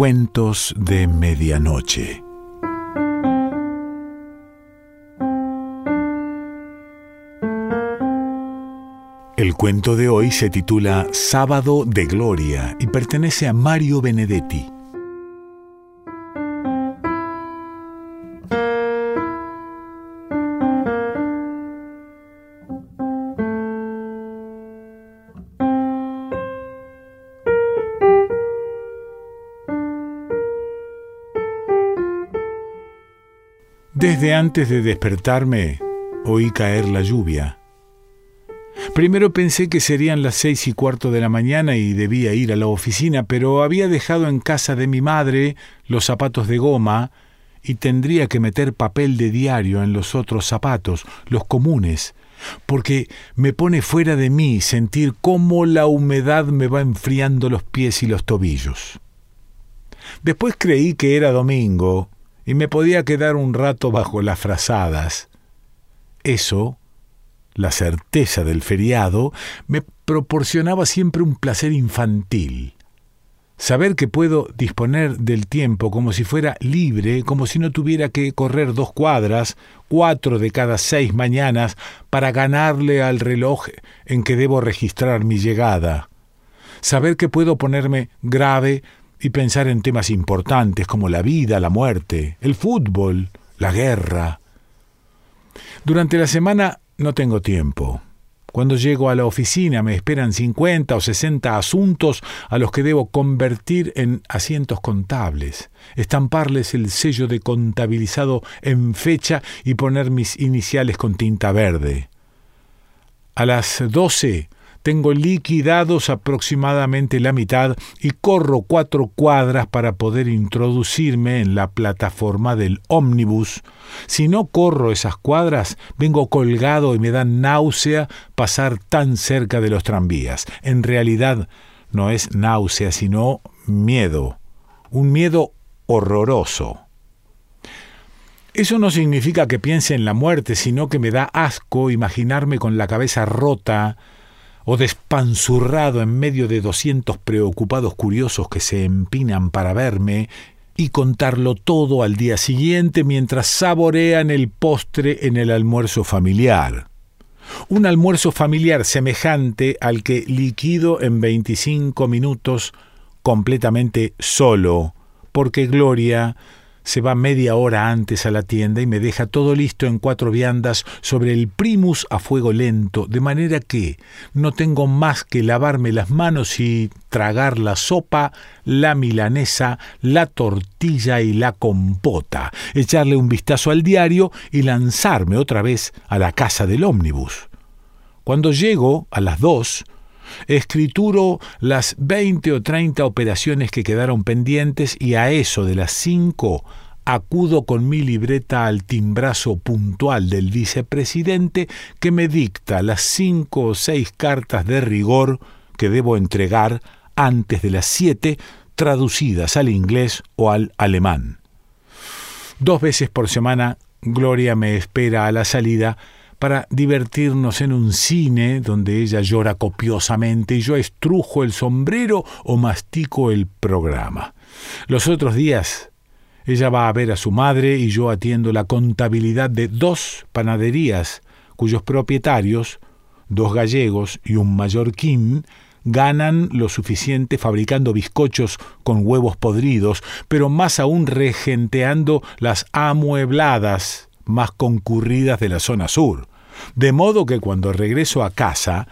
Cuentos de Medianoche. El cuento de hoy se titula Sábado de Gloria y pertenece a Mario Benedetti. Desde antes de despertarme, oí caer la lluvia. Primero pensé que serían las seis y cuarto de la mañana y debía ir a la oficina, pero había dejado en casa de mi madre los zapatos de goma y tendría que meter papel de diario en los otros zapatos, los comunes, porque me pone fuera de mí sentir cómo la humedad me va enfriando los pies y los tobillos. Después creí que era domingo y me podía quedar un rato bajo las frazadas. Eso, la certeza del feriado, me proporcionaba siempre un placer infantil. Saber que puedo disponer del tiempo como si fuera libre, como si no tuviera que correr dos cuadras, cuatro de cada seis mañanas, para ganarle al reloj en que debo registrar mi llegada. Saber que puedo ponerme grave y pensar en temas importantes como la vida, la muerte, el fútbol, la guerra. Durante la semana no tengo tiempo. Cuando llego a la oficina me esperan 50 o 60 asuntos a los que debo convertir en asientos contables, estamparles el sello de contabilizado en fecha y poner mis iniciales con tinta verde. A las 12 tengo liquidados aproximadamente la mitad y corro cuatro cuadras para poder introducirme en la plataforma del ómnibus. Si no corro esas cuadras, vengo colgado y me da náusea pasar tan cerca de los tranvías. En realidad no es náusea, sino miedo. Un miedo horroroso. Eso no significa que piense en la muerte, sino que me da asco imaginarme con la cabeza rota, o despanzurrado en medio de doscientos preocupados curiosos que se empinan para verme y contarlo todo al día siguiente mientras saborean el postre en el almuerzo familiar. Un almuerzo familiar semejante al que liquido en veinticinco minutos completamente solo, porque Gloria se va media hora antes a la tienda y me deja todo listo en cuatro viandas sobre el primus a fuego lento, de manera que no tengo más que lavarme las manos y tragar la sopa, la milanesa, la tortilla y la compota, echarle un vistazo al diario y lanzarme otra vez a la casa del ómnibus. Cuando llego, a las dos, Escrituro las veinte o treinta operaciones que quedaron pendientes y a eso de las cinco acudo con mi libreta al timbrazo puntual del vicepresidente que me dicta las cinco o seis cartas de rigor que debo entregar antes de las siete traducidas al inglés o al alemán. Dos veces por semana Gloria me espera a la salida para divertirnos en un cine donde ella llora copiosamente y yo estrujo el sombrero o mastico el programa. Los otros días ella va a ver a su madre y yo atiendo la contabilidad de dos panaderías cuyos propietarios, dos gallegos y un mallorquín, ganan lo suficiente fabricando bizcochos con huevos podridos, pero más aún regenteando las amuebladas más concurridas de la zona sur. De modo que cuando regreso a casa,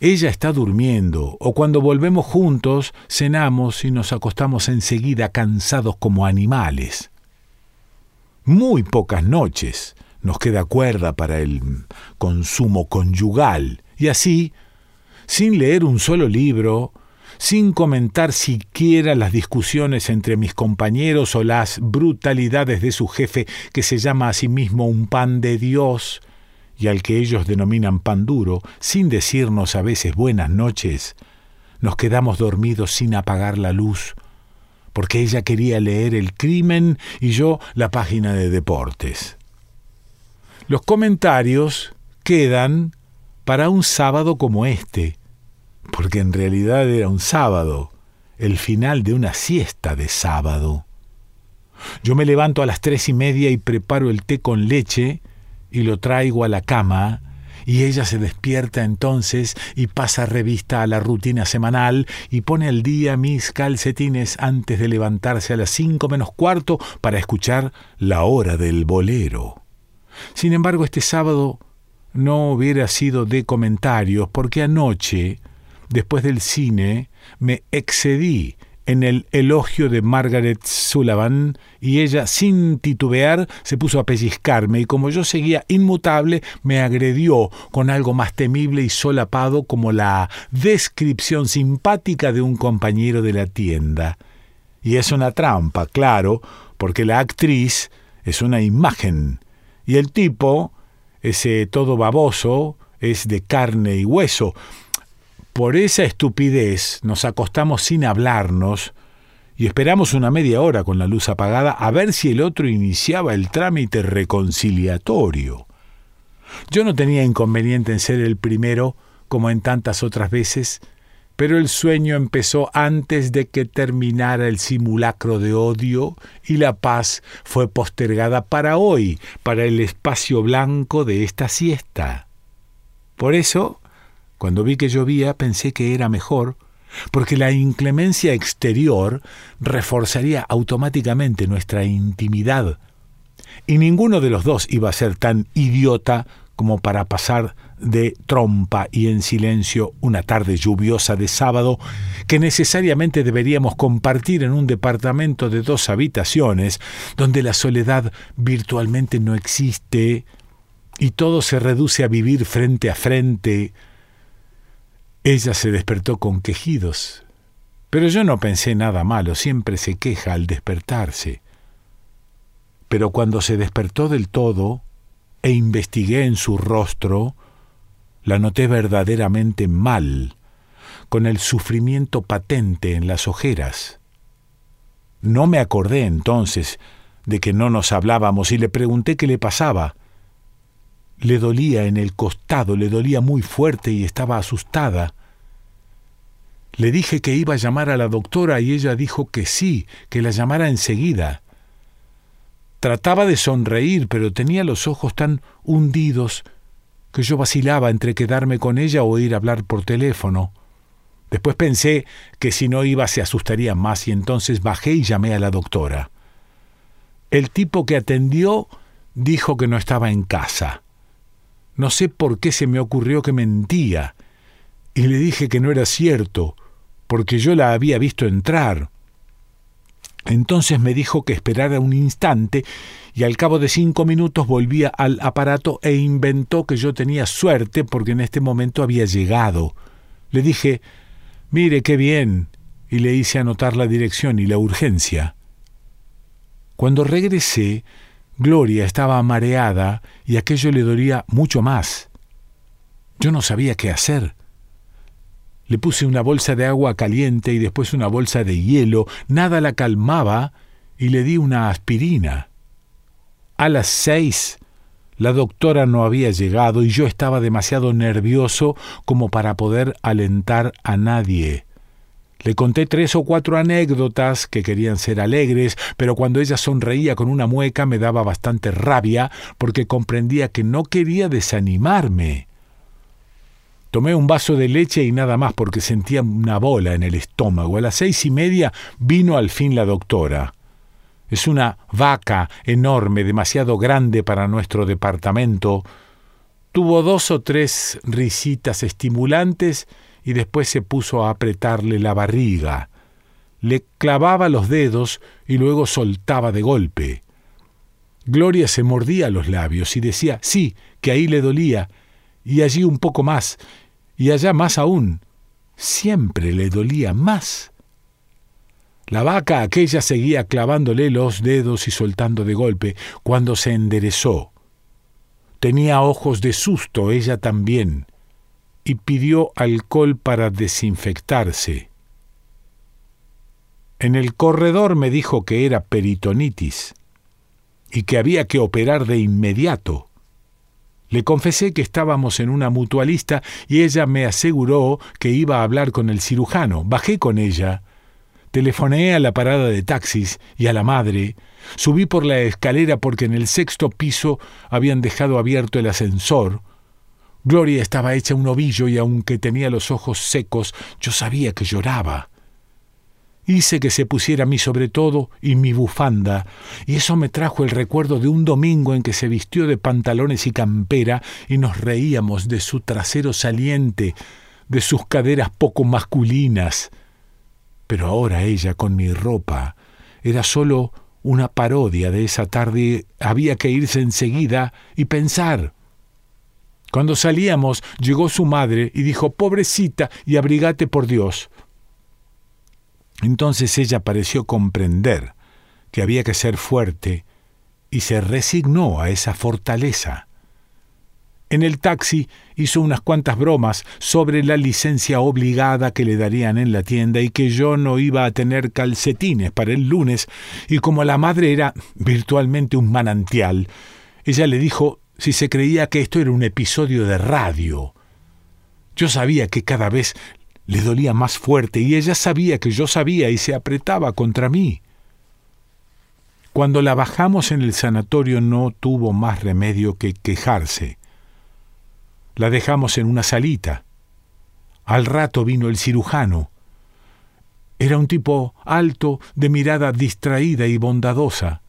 ella está durmiendo, o cuando volvemos juntos, cenamos y nos acostamos enseguida cansados como animales. Muy pocas noches nos queda cuerda para el consumo conyugal, y así, sin leer un solo libro, sin comentar siquiera las discusiones entre mis compañeros o las brutalidades de su jefe, que se llama a sí mismo un pan de Dios, y al que ellos denominan pan duro, sin decirnos a veces buenas noches, nos quedamos dormidos sin apagar la luz, porque ella quería leer el crimen y yo la página de deportes. Los comentarios quedan para un sábado como este, porque en realidad era un sábado, el final de una siesta de sábado. Yo me levanto a las tres y media y preparo el té con leche y lo traigo a la cama, y ella se despierta entonces y pasa revista a la rutina semanal y pone al día mis calcetines antes de levantarse a las cinco menos cuarto para escuchar la hora del bolero. Sin embargo, este sábado no hubiera sido de comentarios porque anoche, después del cine, me excedí en el elogio de Margaret Sullivan y ella, sin titubear, se puso a pellizcarme y como yo seguía inmutable, me agredió con algo más temible y solapado como la descripción simpática de un compañero de la tienda. Y es una trampa, claro, porque la actriz es una imagen y el tipo, ese todo baboso, es de carne y hueso, por esa estupidez nos acostamos sin hablarnos y esperamos una media hora con la luz apagada a ver si el otro iniciaba el trámite reconciliatorio. Yo no tenía inconveniente en ser el primero, como en tantas otras veces, pero el sueño empezó antes de que terminara el simulacro de odio y la paz fue postergada para hoy, para el espacio blanco de esta siesta. Por eso cuando vi que llovía pensé que era mejor, porque la inclemencia exterior reforzaría automáticamente nuestra intimidad. Y ninguno de los dos iba a ser tan idiota como para pasar de trompa y en silencio una tarde lluviosa de sábado que necesariamente deberíamos compartir en un departamento de dos habitaciones, donde la soledad virtualmente no existe y todo se reduce a vivir frente a frente, ella se despertó con quejidos, pero yo no pensé nada malo, siempre se queja al despertarse. Pero cuando se despertó del todo e investigué en su rostro, la noté verdaderamente mal, con el sufrimiento patente en las ojeras. No me acordé entonces de que no nos hablábamos y le pregunté qué le pasaba. Le dolía en el costado, le dolía muy fuerte y estaba asustada. Le dije que iba a llamar a la doctora y ella dijo que sí, que la llamara enseguida. Trataba de sonreír, pero tenía los ojos tan hundidos que yo vacilaba entre quedarme con ella o ir a hablar por teléfono. Después pensé que si no iba se asustaría más y entonces bajé y llamé a la doctora. El tipo que atendió dijo que no estaba en casa. No sé por qué se me ocurrió que mentía, y le dije que no era cierto, porque yo la había visto entrar. Entonces me dijo que esperara un instante y al cabo de cinco minutos volvía al aparato e inventó que yo tenía suerte porque en este momento había llegado. Le dije, mire qué bien, y le hice anotar la dirección y la urgencia. Cuando regresé, Gloria estaba mareada y aquello le dolía mucho más. Yo no sabía qué hacer. Le puse una bolsa de agua caliente y después una bolsa de hielo, nada la calmaba y le di una aspirina. A las seis la doctora no había llegado y yo estaba demasiado nervioso como para poder alentar a nadie. Le conté tres o cuatro anécdotas que querían ser alegres, pero cuando ella sonreía con una mueca me daba bastante rabia porque comprendía que no quería desanimarme. Tomé un vaso de leche y nada más porque sentía una bola en el estómago. A las seis y media vino al fin la doctora. Es una vaca enorme, demasiado grande para nuestro departamento. Tuvo dos o tres risitas estimulantes y después se puso a apretarle la barriga. Le clavaba los dedos y luego soltaba de golpe. Gloria se mordía los labios y decía sí, que ahí le dolía, y allí un poco más, y allá más aún. Siempre le dolía más. La vaca aquella seguía clavándole los dedos y soltando de golpe cuando se enderezó. Tenía ojos de susto ella también, y pidió alcohol para desinfectarse. En el corredor me dijo que era peritonitis y que había que operar de inmediato. Le confesé que estábamos en una mutualista y ella me aseguró que iba a hablar con el cirujano. Bajé con ella. Telefoné a la parada de taxis y a la madre. Subí por la escalera porque en el sexto piso habían dejado abierto el ascensor. Gloria estaba hecha un ovillo y aunque tenía los ojos secos, yo sabía que lloraba. Hice que se pusiera mi sobre todo y mi bufanda, y eso me trajo el recuerdo de un domingo en que se vistió de pantalones y campera y nos reíamos de su trasero saliente, de sus caderas poco masculinas. Pero ahora ella con mi ropa era solo una parodia de esa tarde, había que irse enseguida y pensar. Cuando salíamos llegó su madre y dijo, pobrecita, y abrigate por Dios. Entonces ella pareció comprender que había que ser fuerte y se resignó a esa fortaleza. En el taxi hizo unas cuantas bromas sobre la licencia obligada que le darían en la tienda y que yo no iba a tener calcetines para el lunes, y como la madre era virtualmente un manantial, ella le dijo si se creía que esto era un episodio de radio. Yo sabía que cada vez le dolía más fuerte y ella sabía que yo sabía y se apretaba contra mí. Cuando la bajamos en el sanatorio no tuvo más remedio que quejarse. La dejamos en una salita. Al rato vino el cirujano. Era un tipo alto, de mirada distraída y bondadosa.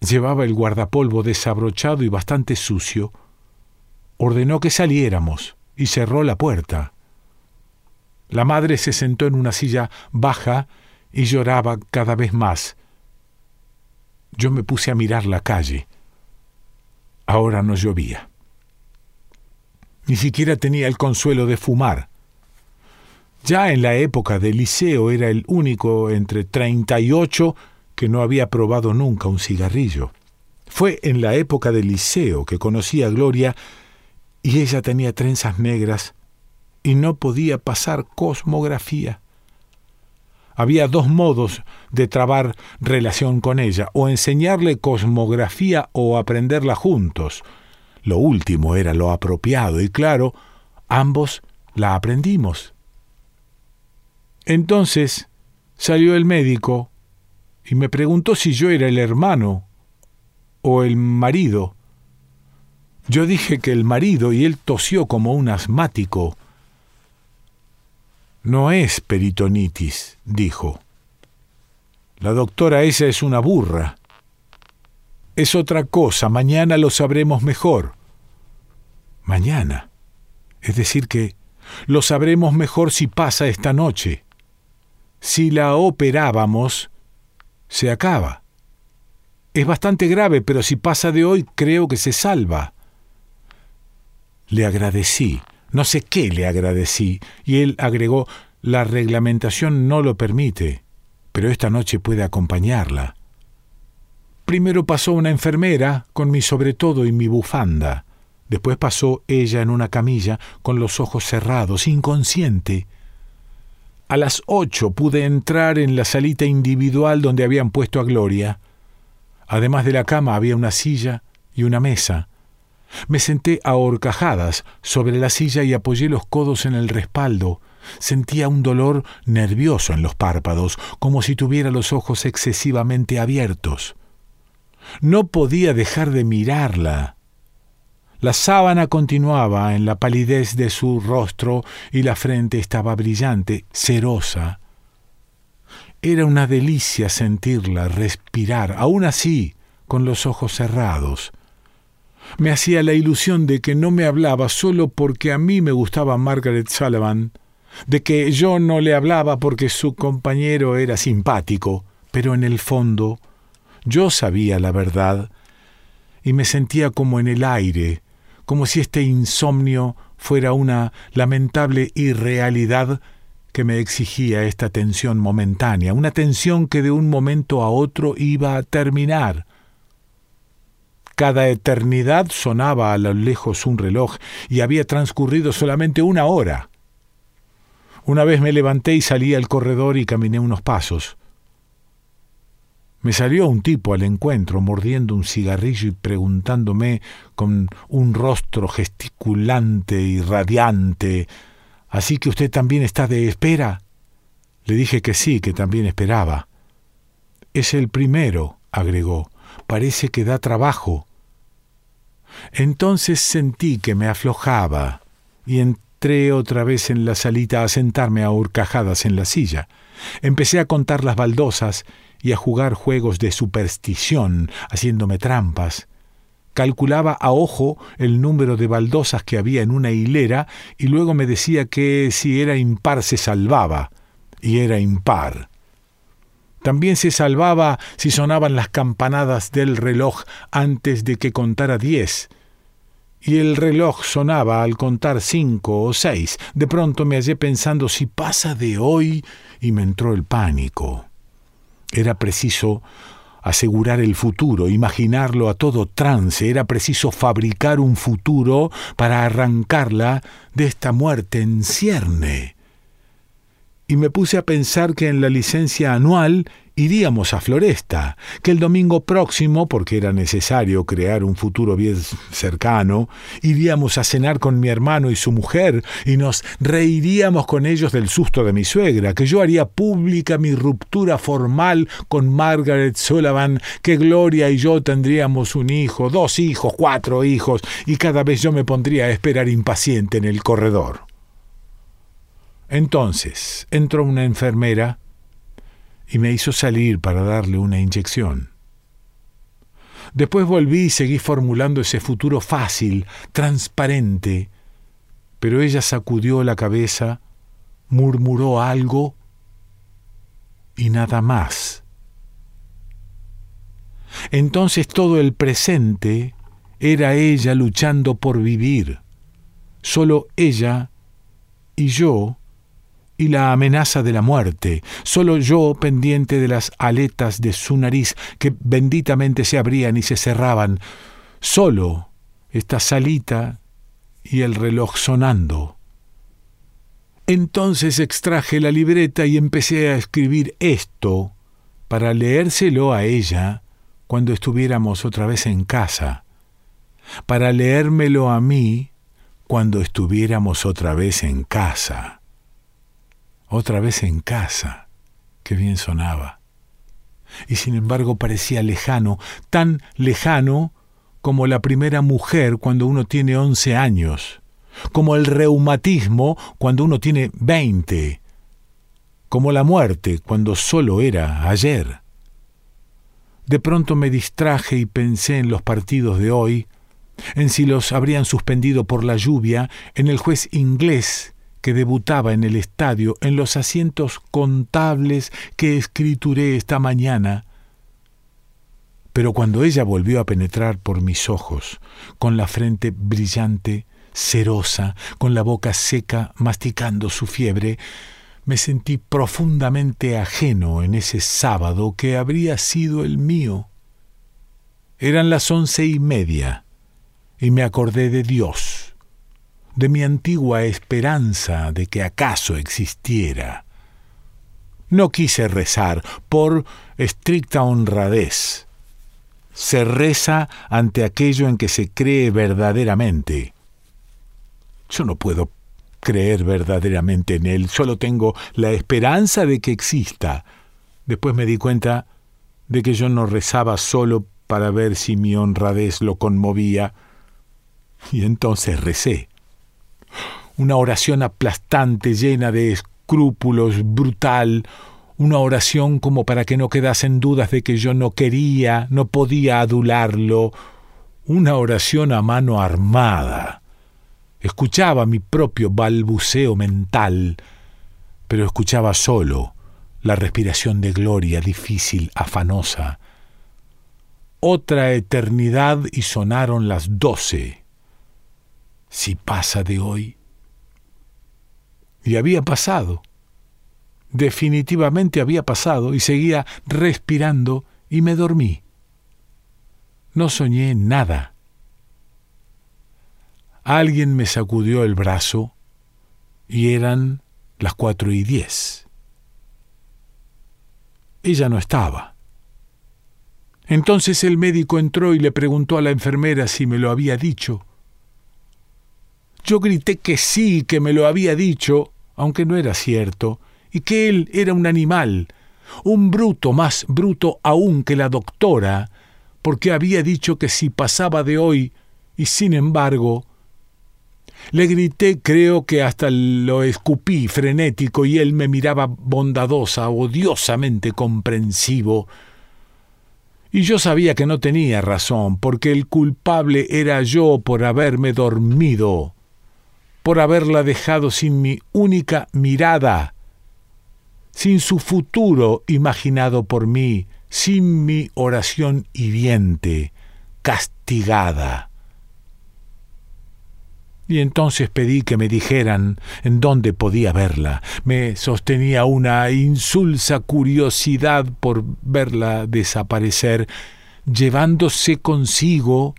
Llevaba el guardapolvo desabrochado y bastante sucio. Ordenó que saliéramos y cerró la puerta. La madre se sentó en una silla baja y lloraba cada vez más. Yo me puse a mirar la calle. Ahora no llovía. Ni siquiera tenía el consuelo de fumar. Ya en la época del liceo era el único entre treinta y ocho que no había probado nunca un cigarrillo. Fue en la época del liceo que conocí a Gloria y ella tenía trenzas negras y no podía pasar cosmografía. Había dos modos de trabar relación con ella, o enseñarle cosmografía o aprenderla juntos. Lo último era lo apropiado y claro, ambos la aprendimos. Entonces salió el médico y me preguntó si yo era el hermano o el marido. Yo dije que el marido y él tosió como un asmático. No es peritonitis, dijo. La doctora esa es una burra. Es otra cosa, mañana lo sabremos mejor. Mañana. Es decir, que lo sabremos mejor si pasa esta noche. Si la operábamos, se acaba. Es bastante grave, pero si pasa de hoy, creo que se salva. Le agradecí. No sé qué le agradecí, y él agregó La reglamentación no lo permite, pero esta noche puede acompañarla. Primero pasó una enfermera con mi sobretodo y mi bufanda. Después pasó ella en una camilla con los ojos cerrados, inconsciente. A las ocho pude entrar en la salita individual donde habían puesto a Gloria. Además de la cama había una silla y una mesa. Me senté a horcajadas sobre la silla y apoyé los codos en el respaldo. Sentía un dolor nervioso en los párpados, como si tuviera los ojos excesivamente abiertos. No podía dejar de mirarla. La sábana continuaba en la palidez de su rostro y la frente estaba brillante, cerosa. Era una delicia sentirla respirar, aún así, con los ojos cerrados me hacía la ilusión de que no me hablaba solo porque a mí me gustaba Margaret Sullivan, de que yo no le hablaba porque su compañero era simpático, pero en el fondo yo sabía la verdad y me sentía como en el aire, como si este insomnio fuera una lamentable irrealidad que me exigía esta tensión momentánea, una tensión que de un momento a otro iba a terminar, cada eternidad sonaba a lo lejos un reloj y había transcurrido solamente una hora. Una vez me levanté y salí al corredor y caminé unos pasos. Me salió un tipo al encuentro mordiendo un cigarrillo y preguntándome con un rostro gesticulante y radiante ¿Así que usted también está de espera? Le dije que sí, que también esperaba. Es el primero, agregó. Parece que da trabajo. Entonces sentí que me aflojaba y entré otra vez en la salita a sentarme a horcajadas en la silla. Empecé a contar las baldosas y a jugar juegos de superstición, haciéndome trampas. Calculaba a ojo el número de baldosas que había en una hilera y luego me decía que si era impar se salvaba, y era impar. También se salvaba si sonaban las campanadas del reloj antes de que contara diez. Y el reloj sonaba al contar cinco o seis. De pronto me hallé pensando si pasa de hoy y me entró el pánico. Era preciso asegurar el futuro, imaginarlo a todo trance, era preciso fabricar un futuro para arrancarla de esta muerte en cierne y me puse a pensar que en la licencia anual iríamos a Floresta, que el domingo próximo, porque era necesario crear un futuro bien cercano, iríamos a cenar con mi hermano y su mujer y nos reiríamos con ellos del susto de mi suegra, que yo haría pública mi ruptura formal con Margaret Sullivan, que Gloria y yo tendríamos un hijo, dos hijos, cuatro hijos, y cada vez yo me pondría a esperar impaciente en el corredor. Entonces entró una enfermera y me hizo salir para darle una inyección. Después volví y seguí formulando ese futuro fácil, transparente, pero ella sacudió la cabeza, murmuró algo y nada más. Entonces todo el presente era ella luchando por vivir, solo ella y yo y la amenaza de la muerte, solo yo pendiente de las aletas de su nariz que benditamente se abrían y se cerraban, solo esta salita y el reloj sonando. Entonces extraje la libreta y empecé a escribir esto para leérselo a ella cuando estuviéramos otra vez en casa, para leérmelo a mí cuando estuviéramos otra vez en casa otra vez en casa. Qué bien sonaba. Y sin embargo parecía lejano, tan lejano como la primera mujer cuando uno tiene once años, como el reumatismo cuando uno tiene veinte, como la muerte cuando solo era ayer. De pronto me distraje y pensé en los partidos de hoy, en si los habrían suspendido por la lluvia, en el juez inglés que debutaba en el estadio, en los asientos contables que escrituré esta mañana. Pero cuando ella volvió a penetrar por mis ojos, con la frente brillante, cerosa, con la boca seca, masticando su fiebre, me sentí profundamente ajeno en ese sábado que habría sido el mío. Eran las once y media, y me acordé de Dios de mi antigua esperanza de que acaso existiera. No quise rezar por estricta honradez. Se reza ante aquello en que se cree verdaderamente. Yo no puedo creer verdaderamente en él, solo tengo la esperanza de que exista. Después me di cuenta de que yo no rezaba solo para ver si mi honradez lo conmovía, y entonces recé una oración aplastante, llena de escrúpulos, brutal, una oración como para que no quedasen dudas de que yo no quería, no podía adularlo, una oración a mano armada. Escuchaba mi propio balbuceo mental, pero escuchaba solo la respiración de gloria difícil, afanosa. Otra eternidad y sonaron las doce si pasa de hoy. Y había pasado. Definitivamente había pasado y seguía respirando y me dormí. No soñé nada. Alguien me sacudió el brazo y eran las cuatro y diez. Ella no estaba. Entonces el médico entró y le preguntó a la enfermera si me lo había dicho. Yo grité que sí, que me lo había dicho, aunque no era cierto, y que él era un animal, un bruto más bruto aún que la doctora, porque había dicho que si pasaba de hoy, y sin embargo, le grité, creo que hasta lo escupí frenético y él me miraba bondadosa, odiosamente comprensivo. Y yo sabía que no tenía razón, porque el culpable era yo por haberme dormido, por haberla dejado sin mi única mirada, sin su futuro imaginado por mí, sin mi oración hiriente, castigada. Y entonces pedí que me dijeran en dónde podía verla. Me sostenía una insulsa curiosidad por verla desaparecer, llevándose consigo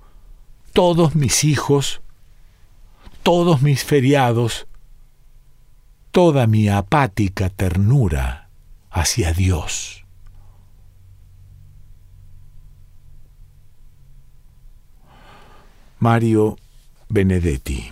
todos mis hijos, todos mis feriados, toda mi apática ternura hacia Dios. Mario Benedetti